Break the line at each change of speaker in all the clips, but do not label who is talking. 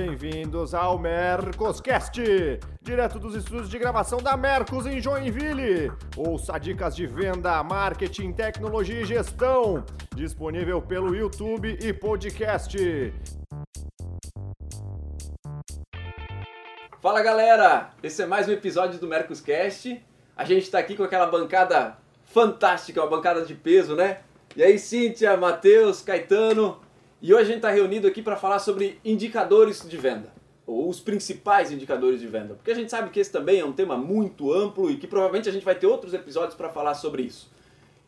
Bem-vindos ao Mercoscast, direto dos estúdios de gravação da Mercos em Joinville. Ouça dicas de venda, marketing, tecnologia e gestão. Disponível pelo YouTube e podcast.
Fala galera, esse é mais um episódio do Mercoscast. A gente está aqui com aquela bancada fantástica, uma bancada de peso, né? E aí, Cíntia, Matheus, Caetano. E hoje a gente está reunido aqui para falar sobre indicadores de venda, ou os principais indicadores de venda, porque a gente sabe que esse também é um tema muito amplo e que provavelmente a gente vai ter outros episódios para falar sobre isso.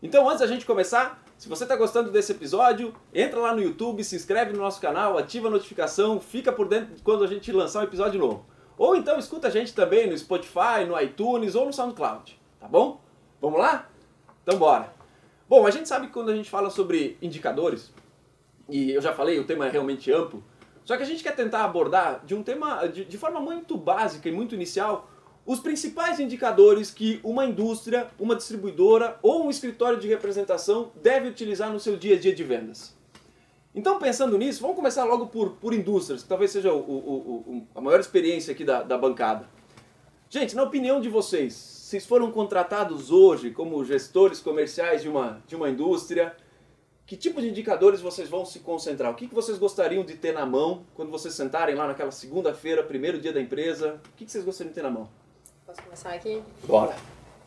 Então, antes da gente começar, se você está gostando desse episódio, entra lá no YouTube, se inscreve no nosso canal, ativa a notificação, fica por dentro quando a gente lançar um episódio novo. Ou então escuta a gente também no Spotify, no iTunes ou no SoundCloud, tá bom? Vamos lá? Então bora! Bom, a gente sabe que quando a gente fala sobre indicadores, e eu já falei, o tema é realmente amplo, só que a gente quer tentar abordar de um tema de, de forma muito básica e muito inicial os principais indicadores que uma indústria, uma distribuidora ou um escritório de representação deve utilizar no seu dia a dia de vendas. Então, pensando nisso, vamos começar logo por, por indústrias, que talvez seja o, o, o, a maior experiência aqui da, da bancada. Gente, na opinião de vocês, vocês foram contratados hoje como gestores comerciais de uma, de uma indústria, que tipo de indicadores vocês vão se concentrar? O que, que vocês gostariam de ter na mão quando vocês sentarem lá naquela segunda-feira, primeiro dia da empresa? O que, que vocês gostariam de ter na mão?
Posso começar aqui?
Bora!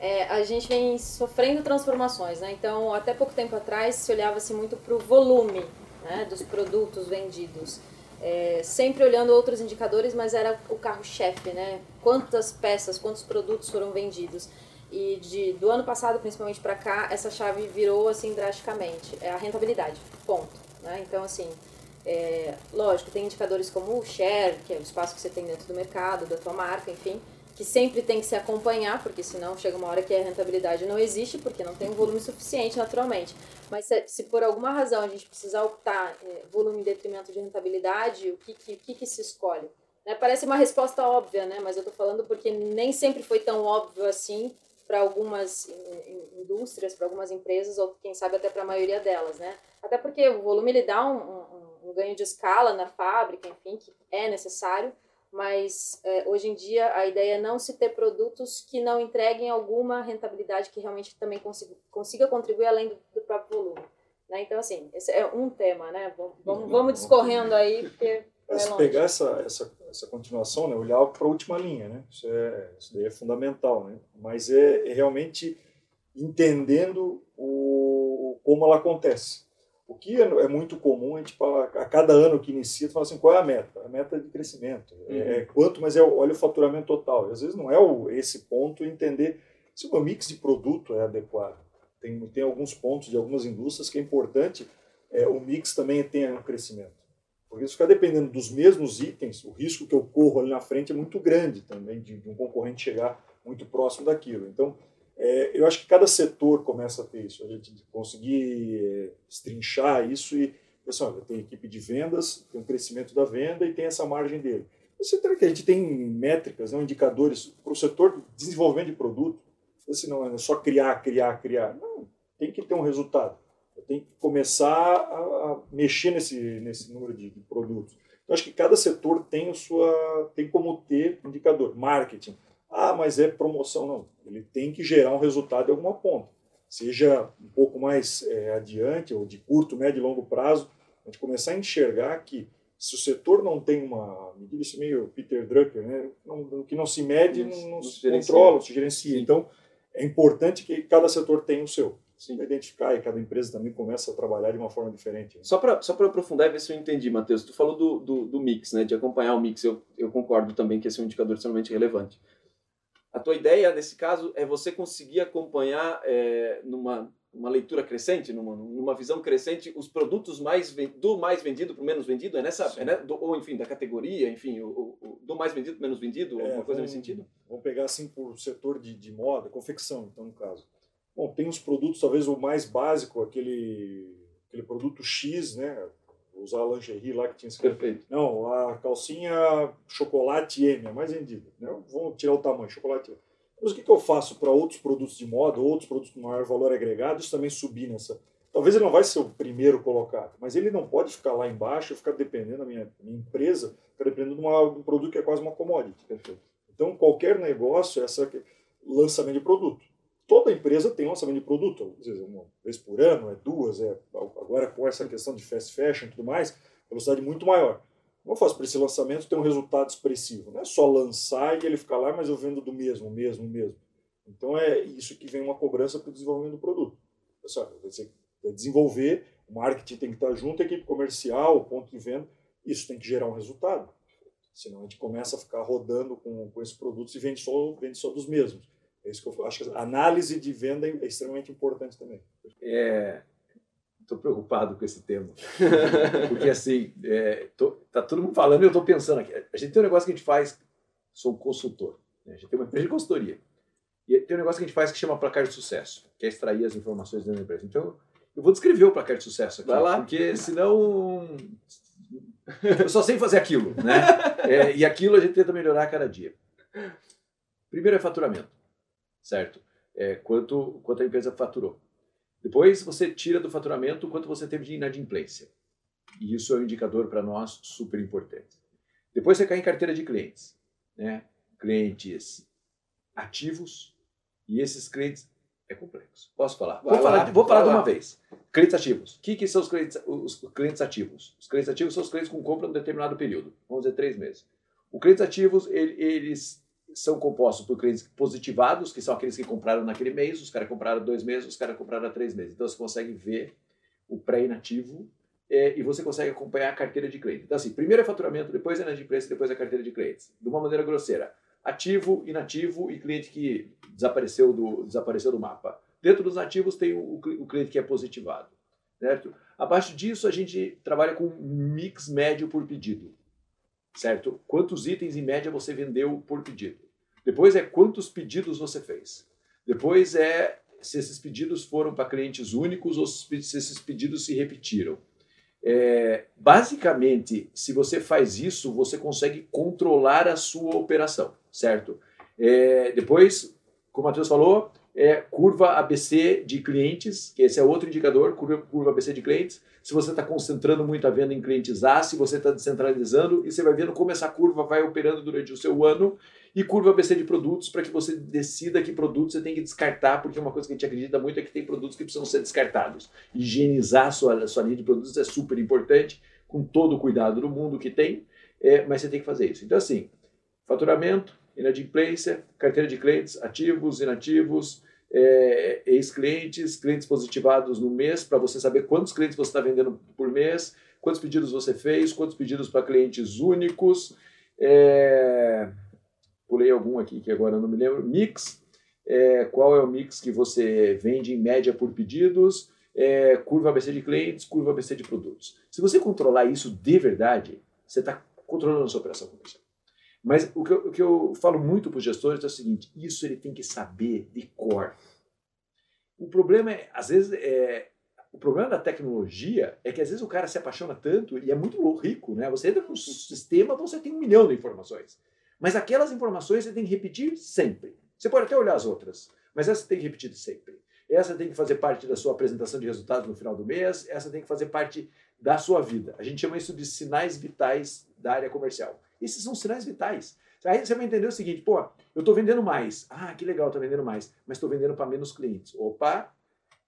É, a gente vem sofrendo transformações, né? Então, até pouco tempo atrás, se olhava-se muito para o volume né, dos produtos vendidos. É, sempre olhando outros indicadores, mas era o carro-chefe, né? Quantas peças, quantos produtos foram vendidos. E de, do ano passado, principalmente para cá, essa chave virou assim drasticamente. É a rentabilidade, ponto. Né? Então, assim, é, lógico, tem indicadores como o share, que é o espaço que você tem dentro do mercado, da tua marca, enfim, que sempre tem que se acompanhar, porque senão chega uma hora que a rentabilidade não existe, porque não tem um volume suficiente naturalmente. Mas se, se por alguma razão a gente precisar optar é, volume em detrimento de rentabilidade, o que, que, que, que se escolhe? Né? Parece uma resposta óbvia, né? mas eu estou falando porque nem sempre foi tão óbvio assim para algumas indústrias, para algumas empresas, ou quem sabe até para a maioria delas, né? Até porque o volume ele dá um, um, um, ganho de escala na fábrica, enfim, que é necessário, mas é, hoje em dia a ideia é não se ter produtos que não entreguem alguma rentabilidade que realmente também consiga, consiga contribuir além do, do próprio volume. Né? Então, assim, esse é um tema, né? Vamos, vamos discorrendo aí, porque
é, se pegar essa, essa, essa continuação, né, olhar para a última linha, né? Isso, é, isso daí é fundamental, né? Mas é, é realmente entendendo o, como ela acontece. O que é, é muito comum, a gente fala, a cada ano que inicia, tu fala assim, qual é a meta? A meta de crescimento. É, uhum. É, quanto, mas é, olha o faturamento total. E às vezes não é o, esse ponto entender se o meu mix de produto é adequado. Tem, tem alguns pontos de algumas indústrias que é importante é, o mix também tenha um crescimento. Porque se ficar dependendo dos mesmos itens, o risco que eu corro ali na frente é muito grande também, de, de um concorrente chegar muito próximo daquilo. Então, é, eu acho que cada setor começa a ter isso, a gente conseguir é, estrinchar isso e, pessoal, tem equipe de vendas, tem crescimento da venda e tem essa margem dele. Você tem que a gente tem métricas, não, indicadores para o setor de desenvolvimento de produto. Assim, não é só criar, criar, criar. Não, tem que ter um resultado tem que começar a, a, mexer nesse, nesse número de, de produtos. Então, acho que cada setor tem, o sua, tem como ter indicador. Marketing. Ah, mas é promoção. Não. Ele tem que gerar um resultado em alguma ponta. Seja um pouco mais é, adiante, ou de curto, médio e longo prazo, a gente começar a enxergar que se o setor não tem uma medida, isso é meio Peter Drucker, né? o que não se mede não, não se controla, se gerencia. Então, é importante que cada setor tenha o seu. Sim. identificar e cada empresa também começa a trabalhar de uma forma diferente. Né?
Só para só aprofundar e ver se eu entendi, Matheus, tu falou do, do, do, mix, né, de acompanhar o mix, eu, eu concordo também que esse é um indicador extremamente relevante. A tua ideia, nesse caso, é você conseguir acompanhar é, numa uma leitura crescente, numa, numa visão crescente, os produtos mais do mais vendido para o menos vendido, é nessa, é, né, do, ou enfim, da categoria, enfim, o, o, do mais vendido para menos vendido, é, alguma coisa vamos, nesse sentido?
Vamos pegar assim por setor de, de moda, confecção, então, no caso. Bom, tem os produtos, talvez o mais básico, aquele, aquele produto X, né? Usar a lingerie lá que tinha escrito.
Perfeito.
Não, a calcinha chocolate M, é mais vendida. Né? Vamos tirar o tamanho, chocolate M. Mas o que, que eu faço para outros produtos de moda, outros produtos com maior valor agregado, isso também subir nessa. Talvez ele não vai ser o primeiro colocado, mas ele não pode ficar lá embaixo, ficar dependendo da minha, minha empresa, ficar dependendo de, uma, de um produto que é quase uma commodity. Perfeito. Então, qualquer negócio, é essa lançamento de produto. Toda empresa tem lançamento de produto, às vezes uma vez por ano, é duas, é agora com essa questão de fast fashion e tudo mais, velocidade muito maior. Como eu faço para esse lançamento ter um resultado expressivo? Não é só lançar e ele ficar lá, mas eu vendo do mesmo, mesmo, mesmo. Então é isso que vem uma cobrança para o desenvolvimento do produto. Você vai desenvolver, o marketing tem que estar junto, a equipe comercial, o ponto de venda, isso tem que gerar um resultado. Senão a gente começa a ficar rodando com, com esses produtos e vende só, vende só dos mesmos. É isso que eu acho que a análise de venda é extremamente importante também.
É, estou preocupado com esse tema. Porque assim, é, tô, tá todo mundo falando e eu estou pensando aqui. A gente tem um negócio que a gente faz, sou consultor, né? a gente tem uma empresa de consultoria. E tem um negócio que a gente faz que chama placar de sucesso, que é extrair as informações dentro da empresa. Então, eu vou descrever o placar de sucesso aqui.
Vai lá.
Porque senão. Eu só sei fazer aquilo, né? É, e aquilo a gente tenta melhorar a cada dia. Primeiro é faturamento, certo? É quanto, quanto a empresa faturou. Depois você tira do faturamento quanto você teve de inadimplência. E isso é um indicador para nós super importante. Depois você cai em carteira de clientes. Né? Clientes ativos e esses clientes é complexo. Posso falar? Vai vou lá, falar, vou falar de uma vez. Clientes ativos. O que, que são os clientes, os clientes ativos? Os clientes ativos são os clientes com compra em um determinado período. Vamos dizer, três meses. Os clientes ativos, eles são compostos por clientes positivados, que são aqueles que compraram naquele mês, os caras compraram dois meses, os caras compraram três meses. Então você consegue ver o pré-inativo é, e você consegue acompanhar a carteira de clientes. Então, assim, primeiro é faturamento, depois é inadimplência, depois é a carteira de clientes. De uma maneira grosseira. Ativo, inativo e cliente que desapareceu do, desapareceu do mapa. Dentro dos ativos tem o, o cliente que é positivado. Certo? Abaixo disso, a gente trabalha com mix médio por pedido certo? Quantos itens em média você vendeu por pedido. Depois é quantos pedidos você fez. Depois é se esses pedidos foram para clientes únicos ou se esses pedidos se repetiram. É, basicamente, se você faz isso, você consegue controlar a sua operação, certo? É, depois, como o Matheus falou, é curva ABC de clientes, que esse é outro indicador, curva, curva ABC de clientes. Se você está concentrando muito a venda em clientes A, se você está descentralizando, e você vai vendo como essa curva vai operando durante o seu ano e curva ABC de produtos para que você decida que produtos você tem que descartar, porque uma coisa que a gente acredita muito é que tem produtos que precisam ser descartados. Higienizar a sua, a sua linha de produtos é super importante, com todo o cuidado do mundo que tem, é, mas você tem que fazer isso. Então, assim, faturamento, inadimplência, carteira de clientes, ativos, inativos, é, ex-clientes, clientes positivados no mês, para você saber quantos clientes você está vendendo por mês, quantos pedidos você fez, quantos pedidos para clientes únicos. É, pulei algum aqui que agora não me lembro. Mix, é, qual é o mix que você vende em média por pedidos, é, curva ABC de clientes, curva ABC de produtos. Se você controlar isso de verdade, você está controlando a sua operação comercial. Mas o que eu, o que eu falo muito para os gestores é o seguinte: isso ele tem que saber de cor. O problema é, às vezes, é, o problema da tecnologia é que às vezes o cara se apaixona tanto e é muito rico, né? Você entra no sistema, você tem um milhão de informações. Mas aquelas informações você tem que repetir sempre. Você pode até olhar as outras, mas essa tem que repetir sempre. Essa tem que fazer parte da sua apresentação de resultados no final do mês, essa tem que fazer parte da sua vida. A gente chama isso de sinais vitais da área comercial. Esses são sinais vitais. Aí você vai entender o seguinte, pô, eu estou vendendo mais. Ah, que legal, estou vendendo mais. Mas estou vendendo para menos clientes. Opa,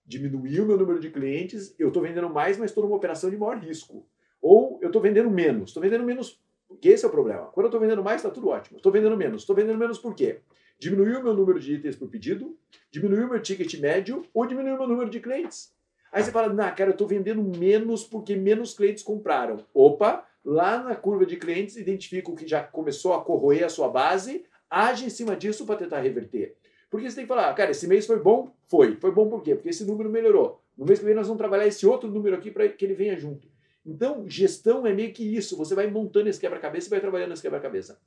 diminuiu o meu número de clientes, eu estou vendendo mais, mas estou numa operação de maior risco. Ou eu estou vendendo menos. Estou vendendo menos porque esse é o problema. Quando eu estou vendendo mais, está tudo ótimo. Estou vendendo menos. Estou vendendo menos por quê? Diminuiu o meu número de itens por pedido, diminuiu o meu ticket médio ou diminuiu o meu número de clientes. Aí você fala, nah, cara, eu estou vendendo menos porque menos clientes compraram. Opa, lá na curva de clientes, identifica o que já começou a corroer a sua base, age em cima disso para tentar reverter. Porque você tem que falar, cara, esse mês foi bom? Foi. Foi bom por quê? Porque esse número melhorou. No mês que vem nós vamos trabalhar esse outro número aqui para que ele venha junto. Então, gestão é meio que isso. Você vai montando esse quebra-cabeça e vai trabalhando esse quebra-cabeça.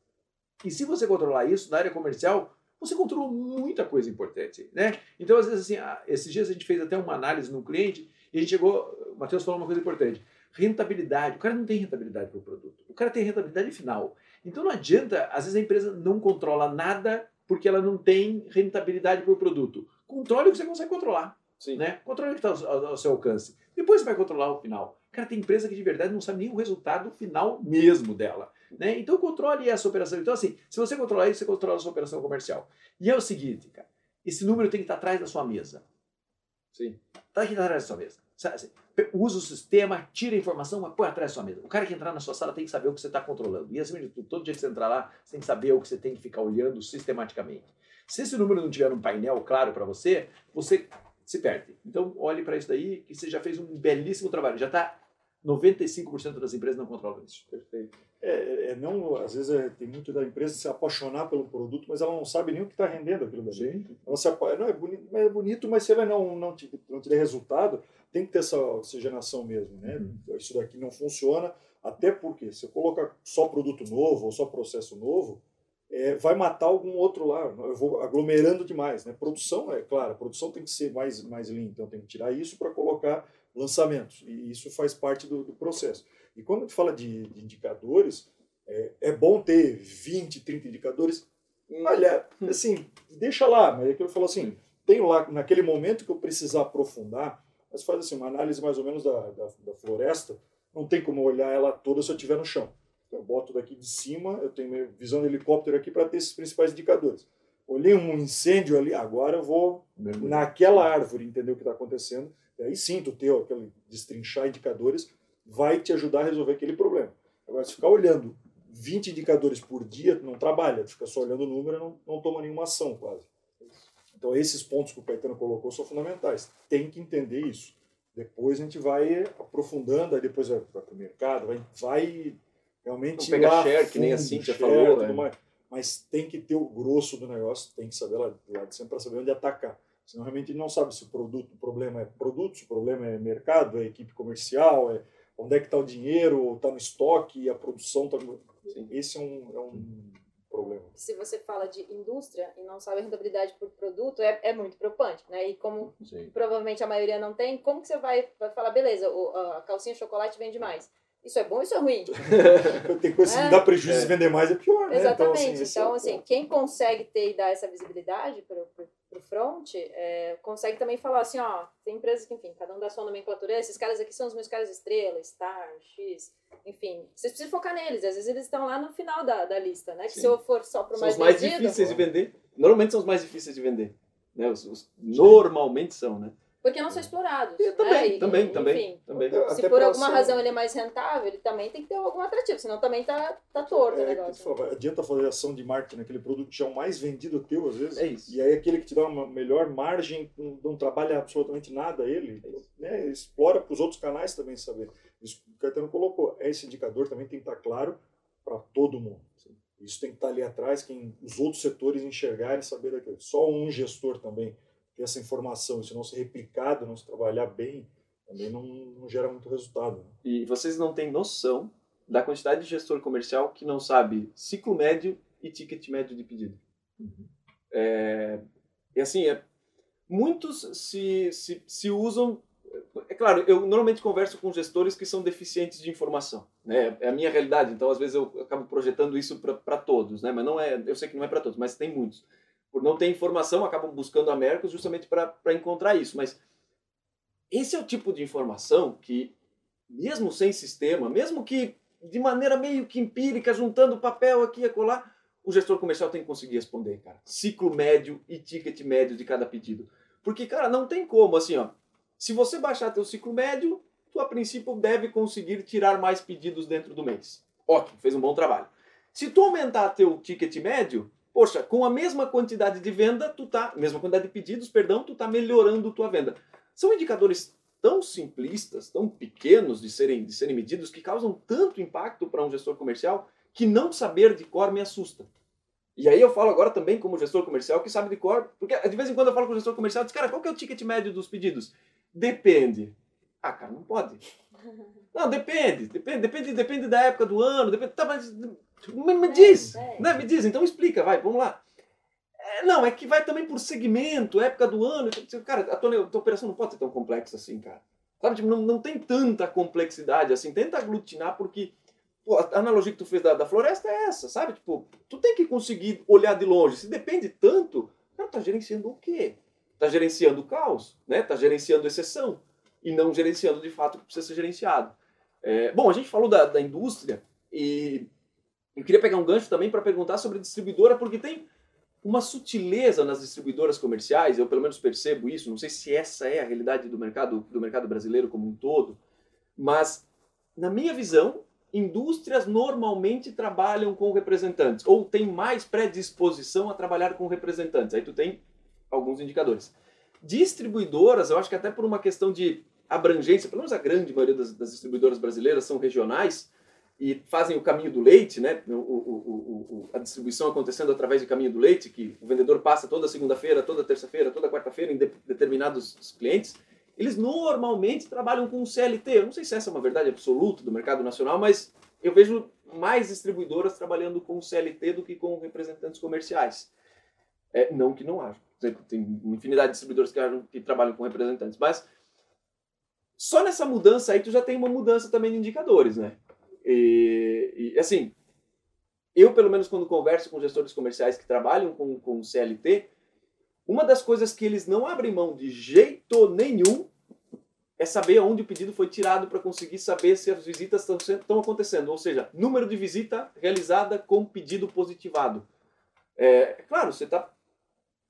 E se você controlar isso na área comercial, você controla muita coisa importante, né? Então, às vezes, assim, esses dias a gente fez até uma análise no cliente e a gente chegou, o Matheus falou uma coisa importante. Rentabilidade. O cara não tem rentabilidade para o produto. O cara tem rentabilidade final. Então, não adianta, às vezes a empresa não controla nada porque ela não tem rentabilidade para o produto. Controle o que você consegue controlar. Sim. Né? Controle o que está ao, ao seu alcance. Depois você vai controlar o final. Cara, tem empresa que de verdade não sabe nem o resultado final mesmo dela. Né? Então controle essa operação. Então, assim, se você controlar isso, você controla a sua operação comercial. E é o seguinte, cara, esse número tem que estar atrás da sua mesa.
Sim.
Está aqui atrás da sua mesa. Sabe, assim, usa o sistema, tira a informação, mas põe atrás da sua mesa. O cara que entrar na sua sala tem que saber o que você está controlando. E acima de tudo, todo dia que você entrar lá, você tem que saber o que você tem que ficar olhando sistematicamente. Se esse número não tiver um painel claro para você, você se perde. Então, olhe para isso daí, que você já fez um belíssimo trabalho. Já está 95% das empresas não controlam isso.
Perfeito. É, é não, às vezes é, tem muito da empresa se apaixonar pelo produto, mas ela não sabe nem o que está rendendo aquilo dali.
Sim.
Ela se apa- não, é, bonito, mas é bonito, mas se ela não, não, te, não te der resultado, tem que ter essa oxigenação mesmo. Né? Isso daqui não funciona, até porque se eu colocar só produto novo ou só processo novo, é, vai matar algum outro lá. Eu vou aglomerando demais. Né? Produção, é claro, produção tem que ser mais, mais lean, então tem que tirar isso para colocar lançamentos. E isso faz parte do, do processo. E quando a gente fala de, de indicadores, é, é bom ter 20, 30 indicadores. Olha, assim, deixa lá, mas é que eu falo assim, tenho lá, naquele momento que eu precisar aprofundar, mas faz assim, uma análise mais ou menos da, da, da floresta, não tem como olhar ela toda se eu estiver no chão. Eu boto daqui de cima, eu tenho minha visão de helicóptero aqui para ter esses principais indicadores. Olhei um incêndio ali, agora eu vou naquela árvore, entender o que está acontecendo. E aí sim, tu ter aquele destrinchar indicadores vai te ajudar a resolver aquele problema. Agora, se ficar olhando 20 indicadores por dia, tu não trabalha, tu fica só olhando o número e não, não toma nenhuma ação quase. Então, esses pontos que o Caetano colocou são fundamentais. Tem que entender isso. Depois a gente vai aprofundando, aí depois vai para o mercado, vai, vai realmente.
Não pega
lá
share, que nem a
share,
falou,
tudo
é.
mais. Mas tem que ter o grosso do negócio, tem que saber lá, lá de sempre para saber onde atacar. Senão realmente não sabe se o produto, o problema é produto, se o problema é mercado, é equipe comercial, é onde é que está o dinheiro, está no estoque, e a produção está. Esse é um, é um problema.
Se você fala de indústria e não sabe a rentabilidade por produto, é, é muito preocupante, né? E como
Sim.
provavelmente a maioria não tem, como que você vai, vai falar, beleza, o- a calcinha chocolate vende mais? Isso é bom isso é ruim?
Tem coisa que
É.
dá prejuízo e vender mais é pior, né?
Exatamente.
esse é
Então,
o
assim,
ponto.
quem consegue ter e dar essa visibilidade pro, pro front, é, consegue também falar assim, ó, tem empresas que, enfim, cada um dá sua nomenclatura, esses caras aqui são os meus caras estrela, Star, X, enfim. Vocês precisam focar neles, às vezes eles estão lá no final da, da lista, né? Que
Sim.
se eu for só pro
São
mais
os mais
vendido,
difíceis de vender. Normalmente são os mais difíceis de vender. Né? Os, os- normalmente são, né?
Porque não são explorados.
E
né?
também,
E-
também,
e,
também,
Enfim,
também.
Até-
se
até
por alguma
ser-
razão ele é mais rentável, ele também tem que ter algum atrativo, senão também tá, tá torto o
É, que
negócio.
fala, adianta fazer ação de marketing naquele produto que é o mais vendido teu, às vezes.
É isso.
E aí aquele que te dá uma melhor margem, não, não trabalha absolutamente nada ele,
É
né, explora para os outros canais também saber. Isso que o Caetano colocou. Esse indicador também tem que estar claro para todo mundo. Isso tem que estar ali atrás, quem os outros setores enxergarem e saber daquilo. Só um gestor também ter essa informação, se não ser replicado, não se trabalhar bem, também não, não gera muito resultado. né?
E vocês não têm noção da quantidade de gestor comercial que não sabe ciclo médio e ticket médio de pedido. É, e assim, é, muitos se, se, se usam. É claro, eu normalmente converso com gestores que são deficientes de informação. Né? É a minha realidade, então às vezes eu acabo projetando isso para todos, né? mas não é, eu sei que não é para todos, mas tem muitos. Por não ter informação, acabam buscando a Mercos justamente para encontrar isso. Mas esse é o tipo de informação que, mesmo sem sistema, mesmo que de maneira meio que empírica, juntando papel aqui e acolá, o gestor comercial tem que conseguir responder, cara. Ciclo médio e ticket médio de cada pedido. Porque, cara, não tem como, assim, ó. Se você baixar teu ciclo médio, tu a princípio deve conseguir tirar mais pedidos dentro do mês. Ótimo, fez um bom trabalho. Se tu aumentar teu ticket médio, poxa, com a mesma quantidade de venda, tu tá, mesma quantidade de pedidos, perdão, tu tá melhorando tua venda. São indicadores tão simplistas, tão pequenos de serem, de serem medidos, que causam tanto impacto para um gestor comercial que não saber de cor me assusta. E aí eu falo agora também como gestor comercial que sabe de cor, porque de vez em quando eu falo com o gestor comercial, diz, cara, qual que é o ticket médio dos pedidos? Depende. Ah, cara, não pode. Não, depende, depende, depende, depende da época do ano, depende, tá, mas me, me diz,
É, é.
né? Me diz, então explica, vai, vamos lá. É, não, é que vai também por segmento, época do ano. então, Cara, a tua, a tua operação não pode ser tão complexa assim, cara. Sabe, tipo, não, não tem tanta complexidade assim. Tenta aglutinar, porque pô, a analogia que tu fez da, da floresta é essa, sabe? Tipo, tu tem que conseguir olhar de longe. Se depende tanto, cara, tá gerenciando o quê? Tá gerenciando o caos, né? Tá gerenciando exceção e não gerenciando de fato o que precisa ser gerenciado. É, bom, a gente falou da, da indústria e Eu queria pegar um gancho também para perguntar sobre distribuidora, porque tem uma sutileza nas distribuidoras comerciais, eu pelo menos percebo isso, não sei se essa é a realidade do mercado, do mercado brasileiro como um todo, mas na minha visão, indústrias normalmente trabalham com representantes, ou tem mais predisposição a trabalhar com representantes. Aí tu tem alguns indicadores. Distribuidoras, eu acho que até por uma questão de abrangência, pelo menos a grande maioria das, das distribuidoras brasileiras são regionais, e fazem o caminho do leite, né? O, o, o, a distribuição acontecendo através do caminho do leite, que o vendedor passa toda segunda-feira, toda terça-feira, toda quarta-feira em de, determinados clientes, eles normalmente trabalham com CLT. Eu não sei se essa é uma verdade absoluta do mercado nacional, mas eu vejo mais distribuidoras trabalhando com CLT do que com representantes comerciais. É, não que não haja. Tem infinidade de distribuidores que, que trabalham com representantes, mas só nessa mudança aí tu já tem uma mudança também de indicadores, né? E, e, assim, eu pelo menos quando converso com gestores comerciais que trabalham com, com CLT, uma das coisas que eles não abrem mão de jeito nenhum é saber onde o pedido foi tirado para conseguir saber se as visitas estão acontecendo. Ou seja, número de visita realizada com pedido positivado. É, é claro, você está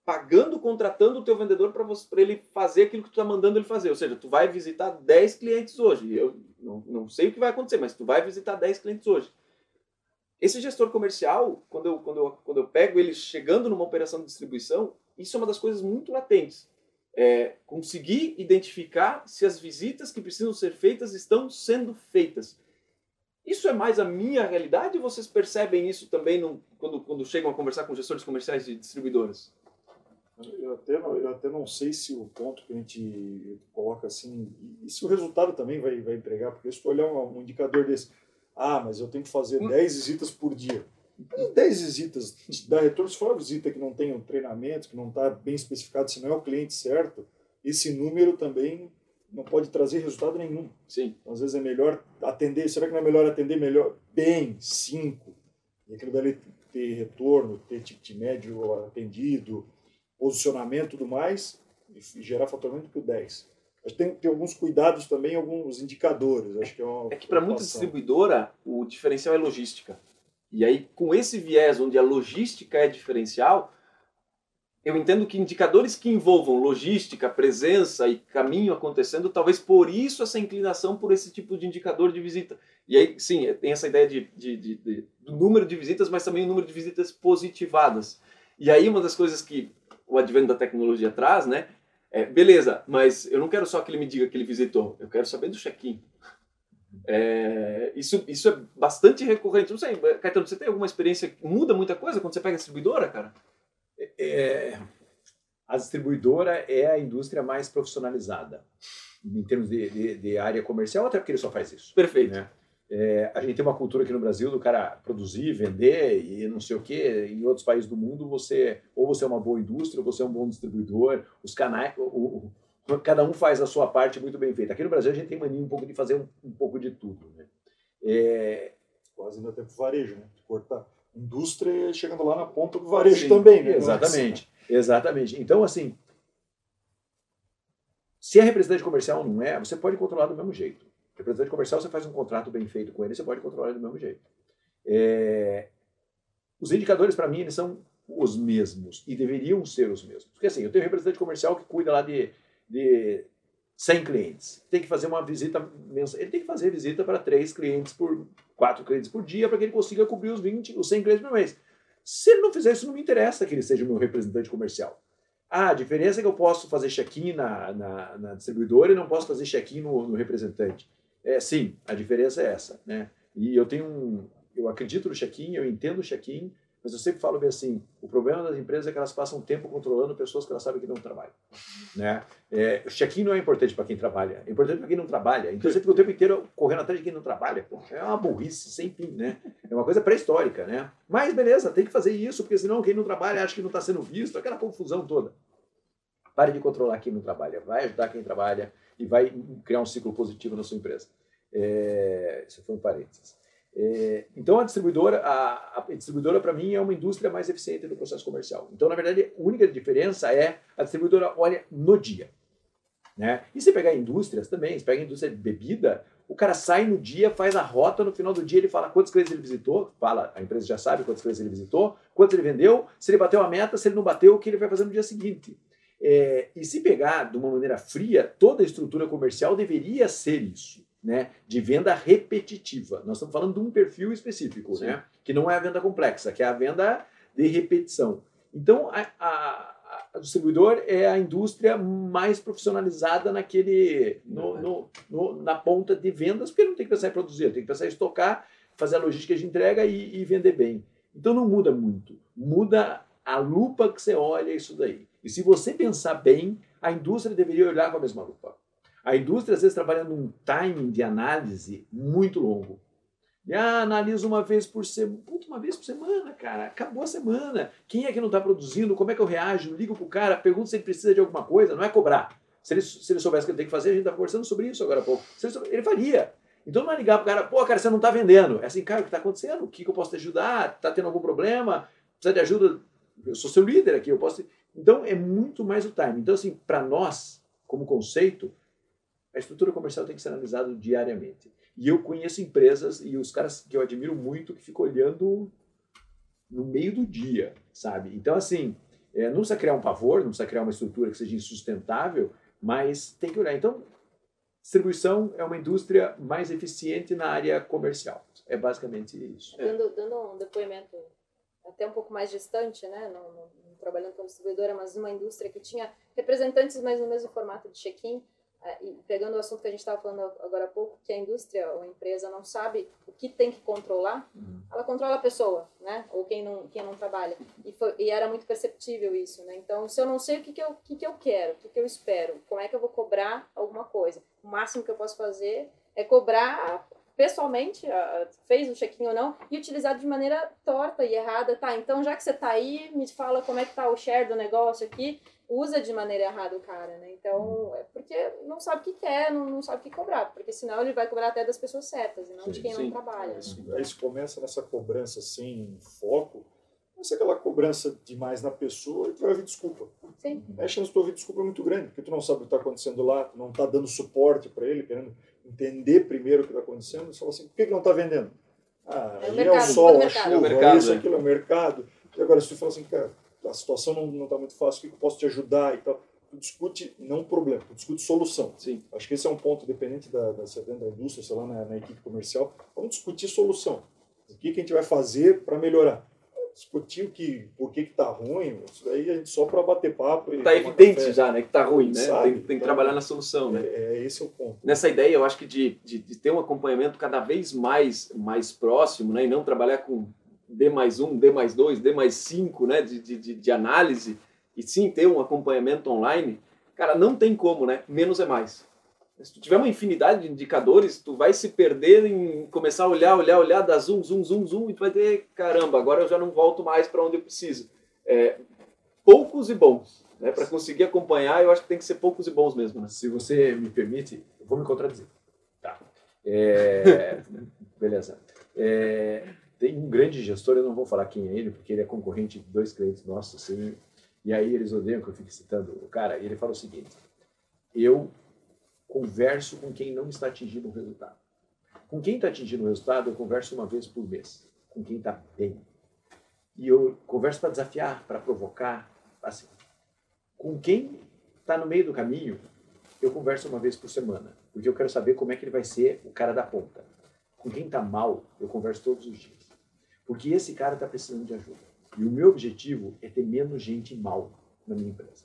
pagando, contratando o teu vendedor para ele fazer aquilo que tu está mandando ele fazer. Ou seja, tu vai visitar 10 clientes hoje. Eu não, não sei o que vai acontecer, mas tu vai visitar 10 clientes hoje. Esse gestor comercial, quando eu, quando, eu, quando eu pego ele chegando numa operação de distribuição, isso é uma das coisas muito latentes. É conseguir identificar se as visitas que precisam ser feitas estão sendo feitas. Isso é mais a minha realidade ou vocês percebem isso também no, quando, quando chegam a conversar com gestores comerciais de distribuidoras?
Eu até, não, eu até não sei se o ponto que a gente coloca assim, e se o resultado também vai, vai empregar, porque se tu olhar um, um indicador desse, ah, mas eu tenho que fazer 10 hum. visitas por dia. 10 visitas dá retorno, se for uma visita que não tem um treinamento, que não está bem especificado, se não é o cliente certo, esse número também não pode trazer resultado nenhum.
Sim.
Então, às vezes é melhor atender, será que não é melhor atender melhor bem, 5, e aquilo dali ter retorno, ter tipo de médio atendido, posicionamento e tudo mais, e gerar faturamento que o 10. Mas tem, tem alguns cuidados também, alguns indicadores. Acho que é,
é que para muita distribuidora, o diferencial é logística. E aí, com esse viés onde a logística é diferencial, eu entendo que indicadores que envolvam logística, presença e caminho acontecendo, talvez por isso essa inclinação por esse tipo de indicador de visita. E aí, sim, tem essa ideia de, de, de, de do número de visitas, mas também o número de visitas positivadas. E aí, uma das coisas que o advento da tecnologia traz, né? É, beleza, mas eu não quero só que ele me diga que ele visitou, eu quero saber do check-in. É, isso, isso é bastante recorrente. Não sei, Caetano, você tem alguma experiência que muda muita coisa quando você pega a distribuidora, cara?
É, é a distribuidora é a indústria mais profissionalizada em termos de, de, de, área comercial, até porque ele só faz isso.
Perfeito.
Né? É, a gente tem uma cultura aqui no Brasil do cara produzir, vender e não sei o que. Em outros países do mundo, você ou você é uma boa indústria, ou você é um bom distribuidor. Os canais, o, o, cada um faz a sua parte muito bem feita. Aqui no Brasil a gente tem mania um pouco de fazer um, um pouco de tudo. Né?
É... Quase ainda tempo varejo, né? Cortar indústria chegando lá na ponta do varejo Sim, também, né?
Exatamente, exatamente. Então, assim, se é representante comercial não é, você pode controlar do mesmo jeito. Representante comercial, você faz um contrato bem feito com ele, você pode controlar ele do mesmo jeito. É... Os indicadores, para mim, eles são os mesmos e deveriam ser os mesmos. Porque assim, eu tenho um representante comercial que cuida lá de, de 100 clientes. Tem que fazer uma visita mensal. Ele tem que fazer visita para três clientes por quatro clientes por dia para que ele consiga cobrir os 20, os 100 clientes por mês. Se ele não fizer isso, não me interessa que ele seja o meu representante comercial. Ah, a diferença é que eu posso fazer check-in na, na, na, distribuidora e não posso fazer check-in no, no representante. É, sim, a diferença é essa, né? E eu tenho um, eu acredito no check-in, eu entendo o check-in, mas eu sempre falo bem assim, o problema das empresas é que elas passam tempo controlando pessoas que elas sabem que não trabalham, né? É, o check-in não é importante para quem trabalha, é importante para quem não trabalha. Então você fica o tempo inteiro correndo atrás de quem não trabalha. Pô, é uma burrice sem fim, né? É uma coisa pré-histórica, né? Mas beleza, tem que fazer isso, porque senão quem não trabalha acha que não está sendo visto, aquela confusão toda. Pare de controlar quem não trabalha, vai ajudar quem trabalha e vai criar um ciclo positivo na sua empresa. É, isso foi um parênteses. É, então a distribuidora, a, a distribuidora para mim é uma indústria mais eficiente do processo comercial. Então na verdade a única diferença é a distribuidora olha no dia, né? E se pegar indústrias também, se pega a indústria de bebida, O cara sai no dia, faz a rota, no final do dia ele fala quantos clientes ele visitou, fala, a empresa já sabe quantos clientes ele visitou, quantos ele vendeu, se ele bateu a meta, se ele não bateu, o que ele vai fazer no dia seguinte. É, e se pegar de uma maneira fria, toda a estrutura comercial deveria ser isso, né? De venda repetitiva. Nós estamos falando de um perfil específico, né? Que não é a venda complexa, que é a venda de repetição. Então, a, a o distribuidor é a indústria mais profissionalizada naquele no, no, no, na ponta de vendas, porque não tem que pensar em produzir, tem que pensar em estocar, fazer a logística de entrega e, e vender bem. Então não muda muito. Muda a lupa que você olha isso daí. E se você pensar bem, a indústria deveria olhar com a mesma lupa. A indústria, às vezes, trabalha num timing de análise muito longo. E, ah, analisa uma vez por semana. Uma vez por semana, cara. Acabou a semana. Quem é que não está produzindo? Como é que eu reajo? Ligo pro cara, pergunto se ele precisa de alguma coisa. Não é cobrar. Se ele, se ele soubesse o que ele tem que fazer, a gente está conversando sobre isso agora há pouco. Ele, soubesse, ele, faria. Então não é ligar pro cara, pô, cara, você não está vendendo. É assim, cara, o que está acontecendo? O que, que eu posso te ajudar? Está tendo algum problema? Precisa de ajuda? Eu sou seu líder aqui, eu posso. Então é muito mais o time. Então, assim, para nós, como conceito, a estrutura comercial tem que ser analisada diariamente. E eu conheço empresas e os caras que eu admiro muito que ficam olhando no meio do dia, sabe? Então, assim, é, não precisa criar um pavor, não precisa criar uma estrutura que seja insustentável, mas tem que olhar. Então, distribuição é uma indústria mais eficiente na área comercial. É basicamente isso.
Dando, dando um depoimento até um pouco mais distante, né? Não, não, não trabalhando como distribuidora, mas uma indústria que tinha representantes, mas no mesmo formato de check-in é, e pegando o assunto que a gente estava falando agora há pouco, que a indústria ou a empresa não sabe o que tem que controlar, uhum. ela controla a pessoa, né? Ou quem não, quem não trabalha. E, foi, e era muito perceptível isso, né? Então, se eu não sei o que, que, eu, que, que eu quero, o que, que eu espero, como é que eu vou cobrar alguma coisa, o máximo que eu posso fazer é cobrar pessoalmente, fez o check-in ou não, e utilizado de maneira torta e errada. Tá, então já que você está aí, me fala como é que tá o share do negócio aqui, usa de maneira errada o cara, né? Então, é porque não sabe o que quer, não, não sabe o que cobrar, porque senão ele vai cobrar até das pessoas certas e não sim, de quem sim. não trabalha.
Né? Isso, aí isso começa nessa cobrança sem foco, mas aquela cobrança demais na pessoa e tu vai ouvir desculpa.
Sim.
Aí a chance de tu ouvir desculpa é muito grande, porque tu não sabe o que está acontecendo lá, tu não está dando suporte para ele, querendo entender primeiro o que está acontecendo, você fala assim, por que, que não está vendendo? Ah, é o, mercado, é o sol, a chuva, é o mercado, isso, né? aquilo é o mercado. E agora se tu fala assim, cara, a situação não está muito fácil, o que eu posso te ajudar e tal. Tu discute não problema, tu discute solução.
Sim.
Acho que esse é um ponto, dependente da, da, da indústria, sei lá, na, na equipe comercial. Vamos discutir solução. O que, que a gente vai fazer para melhorar? Discutir o que, por que está ruim, isso daí a gente só para bater papo.
Está evidente café. já, né, que está ruim, né? Sabe, tem, tem, que então, trabalhar na solução, né?
É, é, esse é o ponto.
Nessa ideia, eu acho que de, de, de, ter um acompanhamento cada vez mais, mais próximo, né, e não trabalhar com D mais um, D mais dois, D mais cinco, né, de, de, de análise, e sim ter um acompanhamento online, cara, não tem como, né? Menos é mais. Se tu tiver uma infinidade de indicadores, tu vai se perder em começar a olhar, olhar, olhar, dar zoom, zoom, zoom, zoom, e tu vai ter, caramba, agora eu já não volto mais para onde eu preciso. É, poucos e bons. Né? Para conseguir acompanhar, eu acho que tem que ser poucos e bons mesmo. Né?
Se você me permite, eu vou me contradizer. Tá. É, beleza. É, tem um grande gestor, eu não vou falar quem é ele, porque ele é concorrente de dois clientes nossos, assim, e aí eles odeiam que eu fique citando o cara, e ele fala o seguinte, eu converso com quem não está atingindo o resultado. Com quem está atingindo o resultado, eu converso uma vez por mês, com quem está bem. E eu converso para desafiar, para provocar, assim. Com quem está no meio do caminho, eu converso uma vez por semana, porque eu quero saber como é que ele vai ser o cara da ponta. Com quem está mal, eu converso todos os dias. Porque esse cara está precisando de ajuda. E o meu objetivo é ter menos gente mal na minha empresa.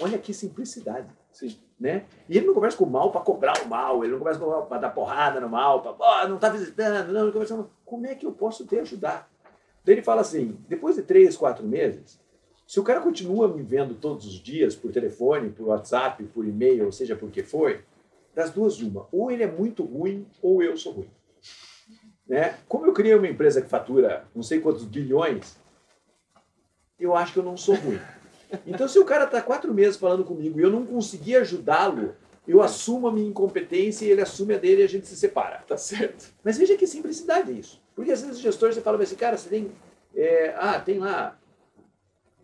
Olha que simplicidade. Sim. Né? E ele não conversa com o mal para cobrar o mal, ele não conversa com o mal para dar porrada no mal, para oh, não está visitando, não, ele conversa com como é que eu posso te ajudar? Daí ele fala assim: depois de três, quatro meses, se o cara continua me vendo todos os dias por telefone, por WhatsApp, por e-mail, ou seja por que foi, das duas, uma. Ou ele é muito ruim, ou eu sou ruim. Né? Como eu criei uma empresa que fatura não sei quantos bilhões, eu acho que eu não sou ruim. Então, se o cara está quatro meses falando comigo e eu não consegui ajudá-lo, eu assumo a minha incompetência e ele assume a dele e a gente se separa.
Tá certo.
Mas veja que simplicidade é isso. Porque às vezes o gestor você fala assim, cara, você tem. É, ah, tem lá.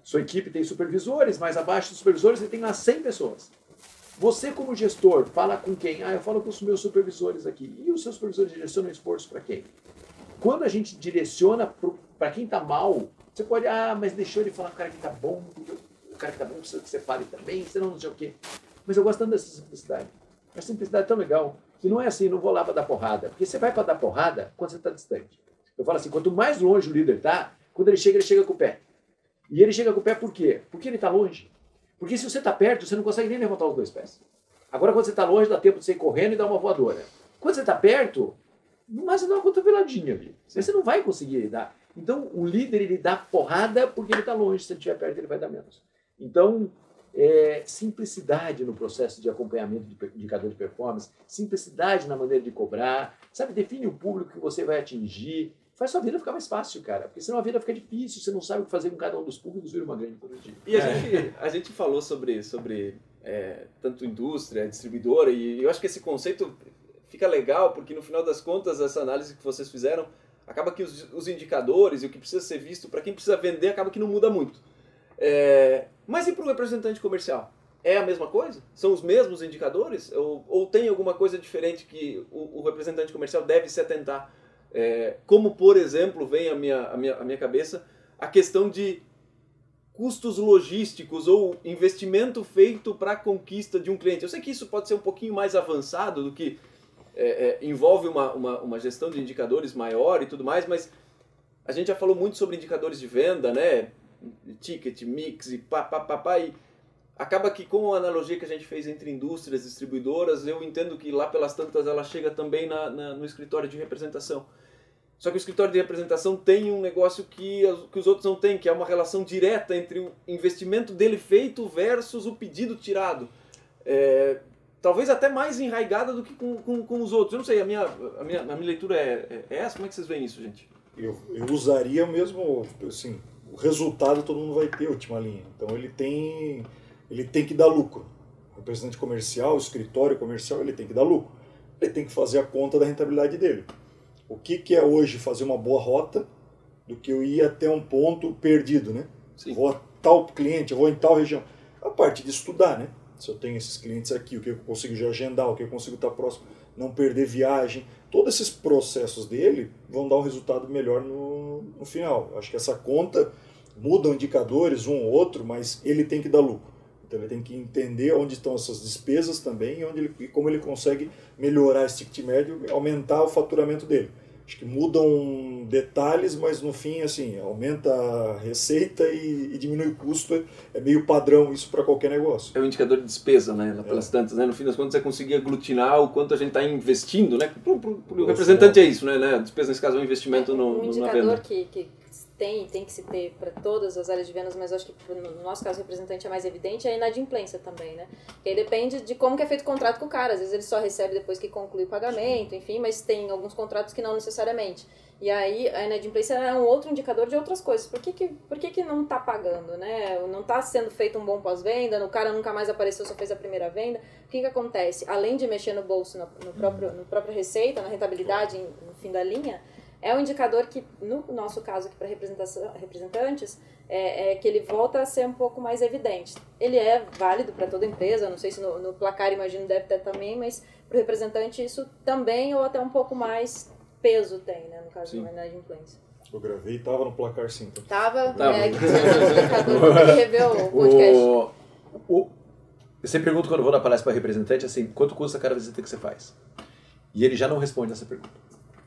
Sua equipe tem supervisores, mais abaixo dos supervisores você tem lá 100 pessoas. Você, como gestor, fala com quem? Ah, eu falo com os meus supervisores aqui. E os seus supervisores direcionam esforço para quem? Quando a gente direciona para quem está mal, você pode, ah, mas deixou ele falar com o cara que está bom, cara que está bom precisa que você fale também, senão não sei o quê. Mas eu gosto tanto dessa simplicidade. A simplicidade é tão legal que não é assim, não vou lá para dar porrada. Porque você vai para dar porrada quando você está distante. Eu falo assim, quanto mais longe o líder está, quando ele chega, ele chega com o pé. E ele chega com o pé por quê? Porque ele está longe. Porque se você está perto, você não consegue nem levantar os dois pés. Agora, quando você está longe, dá tempo de você ir correndo e dar uma voadora. Quando você está perto, máximo dá uma cotoveladinha ali. Você não vai conseguir dar. Então, o líder, ele dá porrada porque ele está longe. Se ele estiver perto, ele vai dar menos. Então, é, simplicidade no processo de acompanhamento de indicador de performance, simplicidade na maneira de cobrar, sabe, define o público que você vai atingir, faz sua vida ficar mais fácil, cara, porque senão a vida fica difícil, você não sabe o que fazer com cada um dos públicos, vira uma grande corrigida.
E a, é. gente, a gente falou sobre, sobre é, tanto indústria, distribuidora, e eu acho que esse conceito fica legal, porque no final das contas, essa análise que vocês fizeram, acaba que os, os indicadores e o que precisa ser visto para quem precisa vender, acaba que não muda muito. É, mas e para o representante comercial? É a mesma coisa? São os mesmos indicadores? Ou, ou tem alguma coisa diferente que o, o representante comercial deve se atentar? É, como, por exemplo, vem à minha, à, minha, à minha cabeça a questão de custos logísticos ou investimento feito para a conquista de um cliente. Eu sei que isso pode ser um pouquinho mais avançado do que é, é, envolve uma, uma, uma, gestão de indicadores maior e tudo mais, mas a gente já falou muito sobre indicadores de venda, né? Ticket, mix e pá, pá, pá, pá, e acaba que com a analogia que a gente fez entre indústrias, distribuidoras, eu entendo que lá pelas tantas ela chega também na, na, no escritório de representação. Só que o escritório de representação tem um negócio que, que os outros não têm, que é uma relação direta entre o investimento dele feito versus o pedido tirado. É, talvez até mais enraigada do que com, com, com, os outros. Eu não sei, a minha, a minha, a minha leitura é, é essa? Como é que vocês veem isso, gente?
Eu, eu usaria mesmo, assim, o resultado todo mundo vai ter, última linha. Então ele tem, ele tem que dar lucro. O representante comercial, o escritório comercial, ele tem que dar lucro. Ele tem que fazer a conta da rentabilidade dele. O que, que é hoje fazer uma boa rota do que eu ir até um ponto perdido, né? Sim. Vou a tal cliente, vou em tal região. A parte de estudar, né? Se eu tenho esses clientes aqui, o que eu consigo já agendar, o que eu consigo estar próximo, não perder viagem. Todos esses processos dele vão dar um resultado melhor no, no final. Acho que essa conta mudam indicadores um ou outro, mas ele tem que dar lucro. Então ele tem que entender onde estão essas despesas também e, onde ele, e como ele consegue melhorar esse ticket médio e aumentar o faturamento dele. Acho que mudam detalhes, mas no fim, assim, aumenta a receita e, e diminui o custo. É meio padrão isso para qualquer negócio.
É um indicador de despesa, né? Pelas é. tantas, né? No fim das contas, é conseguir aglutinar o quanto a gente está investindo, né? Para o representante é isso, né? né? A despesa, nesse caso, é um investimento no,
um indicador que, que tem tem que se ter para todas as áreas de vendas, mas acho que no nosso caso o representante é mais evidente, é a inadimplência também, né? Que aí depende de como que é feito o contrato com o cara. Às vezes ele só recebe depois que conclui o pagamento, enfim, mas tem alguns contratos que não necessariamente. E aí a inadimplência é um outro indicador de outras coisas. Por que, que, por que, que não está pagando, né? Não está sendo feito um bom pós-venda, o cara nunca mais apareceu, só fez a primeira venda. O que, que acontece? Além de mexer no bolso, no, no próprio, no próprio receita, na rentabilidade no fim da linha, é um indicador que, no nosso caso aqui para representantes, é, é, que ele volta a ser um pouco mais evidente. Ele é válido para toda empresa, não sei se no, no, placar, imagino, deve ter também, mas para o representante isso também ou até um pouco mais peso tem, né, no caso sim. da inadimplência.
Eu gravei e estava no placar sim. Então.
Tava, tava. é, que tinha indicador que reveu o podcast. O,
o, eu sempre pergunto quando vou na palestra para representante, assim, quanto custa cada visita que você faz? E ele já não responde essa pergunta.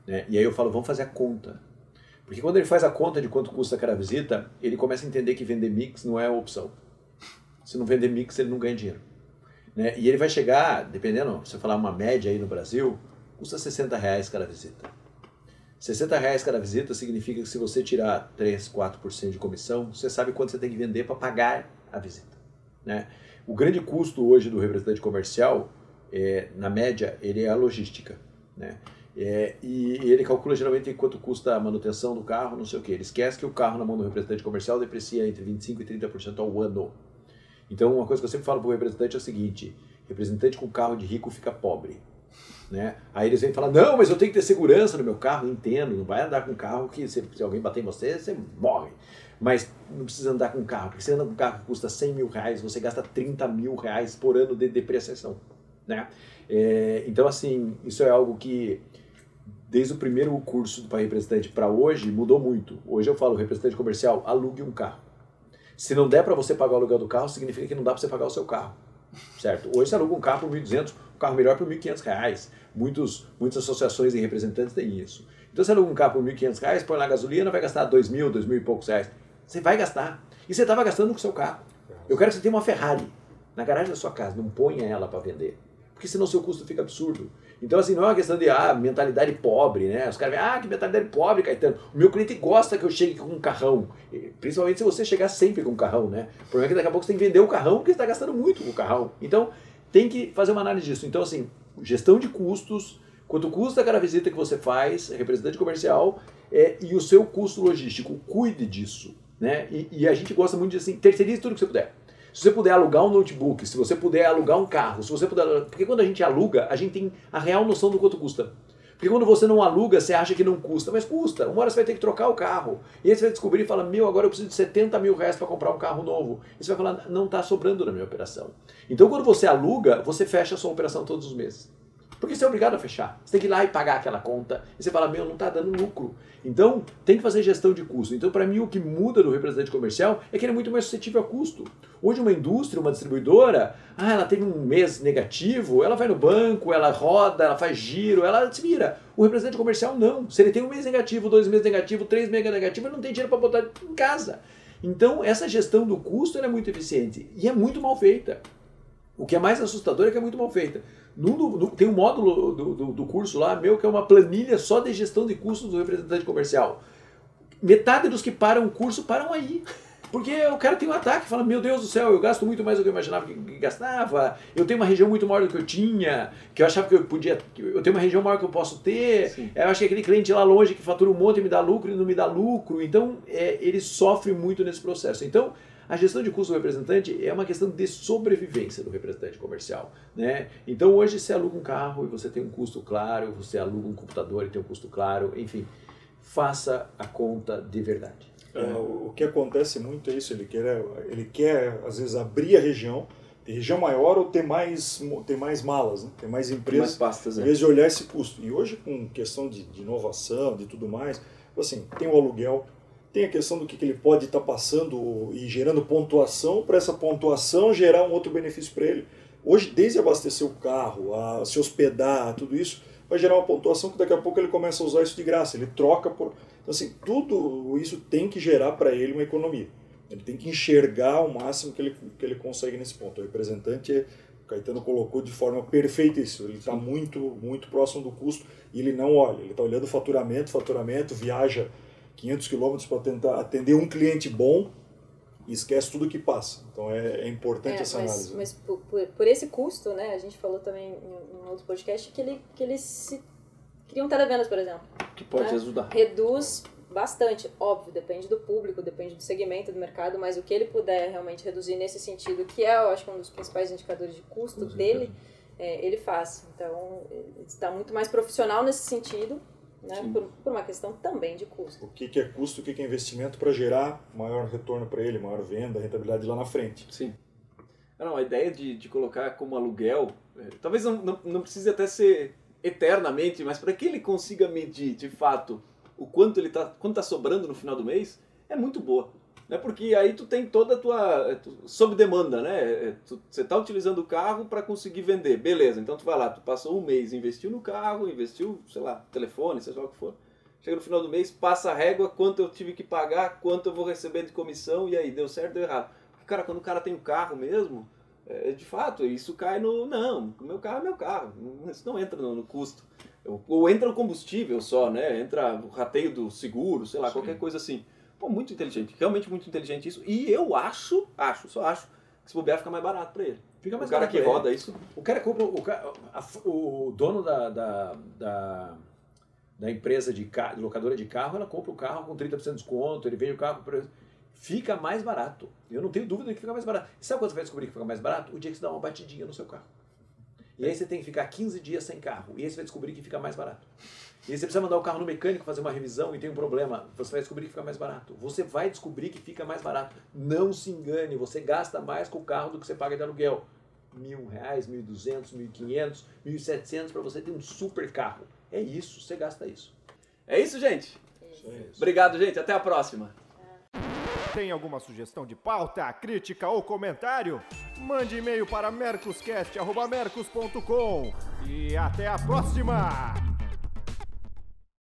Né? E aí eu falo, vamos fazer a conta. Porque quando ele faz a conta de quanto custa cada visita, ele começa a entender que vender mix não é a opção. Se não vender mix, ele não ganha dinheiro. Né? E ele vai chegar, dependendo, se eu falar uma média aí no Brasil, custa 60 reais cada visita. 60 reais cada visita significa que se você tirar 3, 4% de comissão, você sabe quanto você tem que vender para pagar a visita. Né? O grande custo hoje do representante comercial, é, na média, ele é a logística. Né? É, e ele calcula geralmente quanto custa a manutenção do carro, não sei o que. Ele esquece que o carro na mão do representante comercial deprecia entre 25% e 30% ao ano. Então, uma coisa que eu sempre falo para o representante é o seguinte: representante com carro de rico fica pobre. Né? Aí eles vêm falar, não, mas eu tenho que ter segurança no meu carro, entendo, não vai andar com carro que se, se alguém bater em você, você morre. Mas não precisa andar com carro, porque você anda com um carro que custa 100 mil reais, você gasta 30 mil reais por ano de depreciação. Né? É, então, assim, isso é algo que desde o primeiro curso para representante para hoje mudou muito. Hoje eu falo, representante comercial, alugue um carro. Se não der para você pagar o aluguel do carro, significa que não dá para você pagar o seu carro. Certo? Hoje você aluga um carro por 1.200, um carro melhor por 1.500 reais. Muitos, muitas associações e representantes têm isso. Então você aluga um carro por 1.500 reais, põe lá gasolina, vai gastar 2.000, 2.000 e poucos reais. Você vai gastar. E você estava gastando com o seu carro. Eu quero que você tenha uma Ferrari na garagem da sua casa. Não ponha ela para vender. Porque senão seu custo fica absurdo. Então, assim, não é uma questão de ah, mentalidade pobre, né? Os caras veem, ah, que mentalidade pobre, Caetano. O meu cliente gosta que eu chegue com um carrão. Principalmente se você chegar sempre com um carrão, né? O problema é que daqui a pouco você tem que vender o carrão porque você está gastando muito com o carrão. Então, tem que fazer uma análise disso. Então, assim, gestão de custos, quanto custa cada visita que você faz, representante comercial, é, e o seu custo logístico. Cuide disso. Né? E, e a gente gosta muito de assim, terceirize tudo que você puder. Se você puder alugar um notebook, se você puder alugar um carro, se você puder. Porque quando a gente aluga, a gente tem a real noção do quanto custa. Porque quando você não aluga, você acha que não custa, mas custa. Uma hora você vai ter que trocar o carro. E aí você vai descobrir e fala: Meu, agora eu preciso de 70 mil reais para comprar um carro novo. E você vai falar: Não está sobrando na minha operação. Então quando você aluga, você fecha a sua operação todos os meses. Porque você é obrigado a fechar. Você tem que ir lá e pagar aquela conta. E você fala, meu, não está dando lucro. Então, tem que fazer gestão de custo. Então, para mim, o que muda do representante comercial é que ele é muito mais suscetível a custo. Hoje, uma indústria, uma distribuidora, ah, ela teve um mês negativo, ela vai no banco, ela roda, ela faz giro, ela se vira. O representante comercial, não. Se ele tem um mês negativo, dois meses negativo, três meses negativo, ele não tem dinheiro para botar em casa. Então, essa gestão do custo é muito eficiente e é muito mal feita. O que é mais assustador é que é muito mal feita. No, no, tem um módulo do, do, do, curso lá, meu, que é uma planilha só de gestão de custos do representante comercial. Metade dos que param o curso param aí. Porque o cara tem um ataque, fala, meu Deus do céu, eu gasto muito mais do que eu imaginava que gastava, eu tenho uma região muito maior do que eu tinha, que eu achava que eu podia, eu tenho uma região maior que eu posso ter, Sim. eu acho que aquele cliente lá longe que fatura um monte e me dá lucro e não me dá lucro, então é, ele sofre muito nesse processo. Então, a gestão de custo do representante é uma questão de sobrevivência do representante comercial. Né? Então hoje você aluga um carro e você tem um custo claro, você aluga um computador e tem um custo claro, enfim, faça a conta de verdade.
É, o que acontece muito é isso, ele quer, ele quer às vezes abrir a região, ter região maior ou ter mais, ter mais malas, né? ter mais empresas, mais
pastas,
em vez de olhar esse custo. E hoje com questão de, de inovação, de tudo mais, assim, tem o aluguel, tem a questão do que, que ele pode estar tá passando e gerando pontuação para essa pontuação gerar um outro benefício para ele. Hoje, desde abastecer o carro, a se hospedar, tudo isso, vai gerar uma pontuação que daqui a pouco ele começa a usar isso de graça. Ele troca por. Então, assim, tudo isso tem que gerar para ele uma economia. Ele tem que enxergar o máximo que ele, que ele consegue nesse ponto. O representante, o Caetano colocou de forma perfeita isso. Ele está muito, muito próximo do custo e ele não olha. Ele está olhando faturamento, faturamento, viaja 500 quilômetros para tentar atender um cliente bom e esquece tudo que passa. Então é, é importante é, essa
mas,
análise.
Mas por, por, por, esse custo, né, a gente falou também em, um outro podcast que ele, que ele se criam televendas, por exemplo.
Que pode
né?
ajudar.
Reduz bastante, óbvio, depende do público, depende do segmento do mercado, mas o que ele puder realmente reduzir nesse sentido, que é, eu acho, um dos principais indicadores de custo dele, é, ele faz. Então, ele está muito mais profissional nesse sentido né? Por, por, uma questão também de custo.
O que, que é custo, o que, que é investimento para gerar maior retorno para ele, maior venda, rentabilidade lá na frente.
Sim. Não, a ideia de, de colocar como aluguel, é, talvez não, não, não precise até ser eternamente, mas para que ele consiga medir de fato o quanto ele tá, quanto está sobrando no final do mês, é muito boa né? Porque aí tu tem toda a tua é, sob demanda, né? É, tu, você está utilizando o carro para conseguir vender, beleza? Então tu vai lá, tu passou um mês, investiu no carro, investiu, sei lá, telefone, seja lá o que for. Chega no final do mês, passa a régua, quanto eu tive que pagar, quanto eu vou receber de comissão e aí deu certo, deu errado. Cara, quando o cara tem o um carro mesmo, é, de fato, isso cai no não, meu carro é meu carro, isso não entra no, no custo. Ou entra o combustível só, né? Entra o rateio do seguro, sei lá, Sim. qualquer coisa assim. Pô, muito inteligente, realmente muito inteligente isso. E eu acho, acho, só acho, que se bobear fica mais barato para ele. Fica mais o cara que roda isso.
O cara compra, o, cara, a, o dono da, da, da, da empresa de, carro, de locadora de carro, ela compra o carro com 30% de desconto, ele vende o carro por fica mais barato. Eu não tenho dúvida que fica mais barato. sabe quando você vai descobrir que fica mais barato? O dia que você dá uma batidinha no seu carro. E aí você tem que ficar 15 dias sem carro. E aí você vai descobrir que fica mais barato. E aí você precisa mandar o carro no mecânico fazer uma revisão e tem um problema. Você vai descobrir que fica mais barato. Você vai descobrir que fica mais barato. Não se engane, você gasta mais com o carro do que você paga de aluguel. Mil reais, mil e duzentos, mil e quinhentos, mil e setecentos para você ter um super carro. É isso, você gasta isso.
É isso, gente?
Isso é isso.
Obrigado, gente. Até a próxima.
Tem alguma sugestão de pauta, crítica ou comentário? Mande e-mail para mercoscast.mercos.com e até a próxima!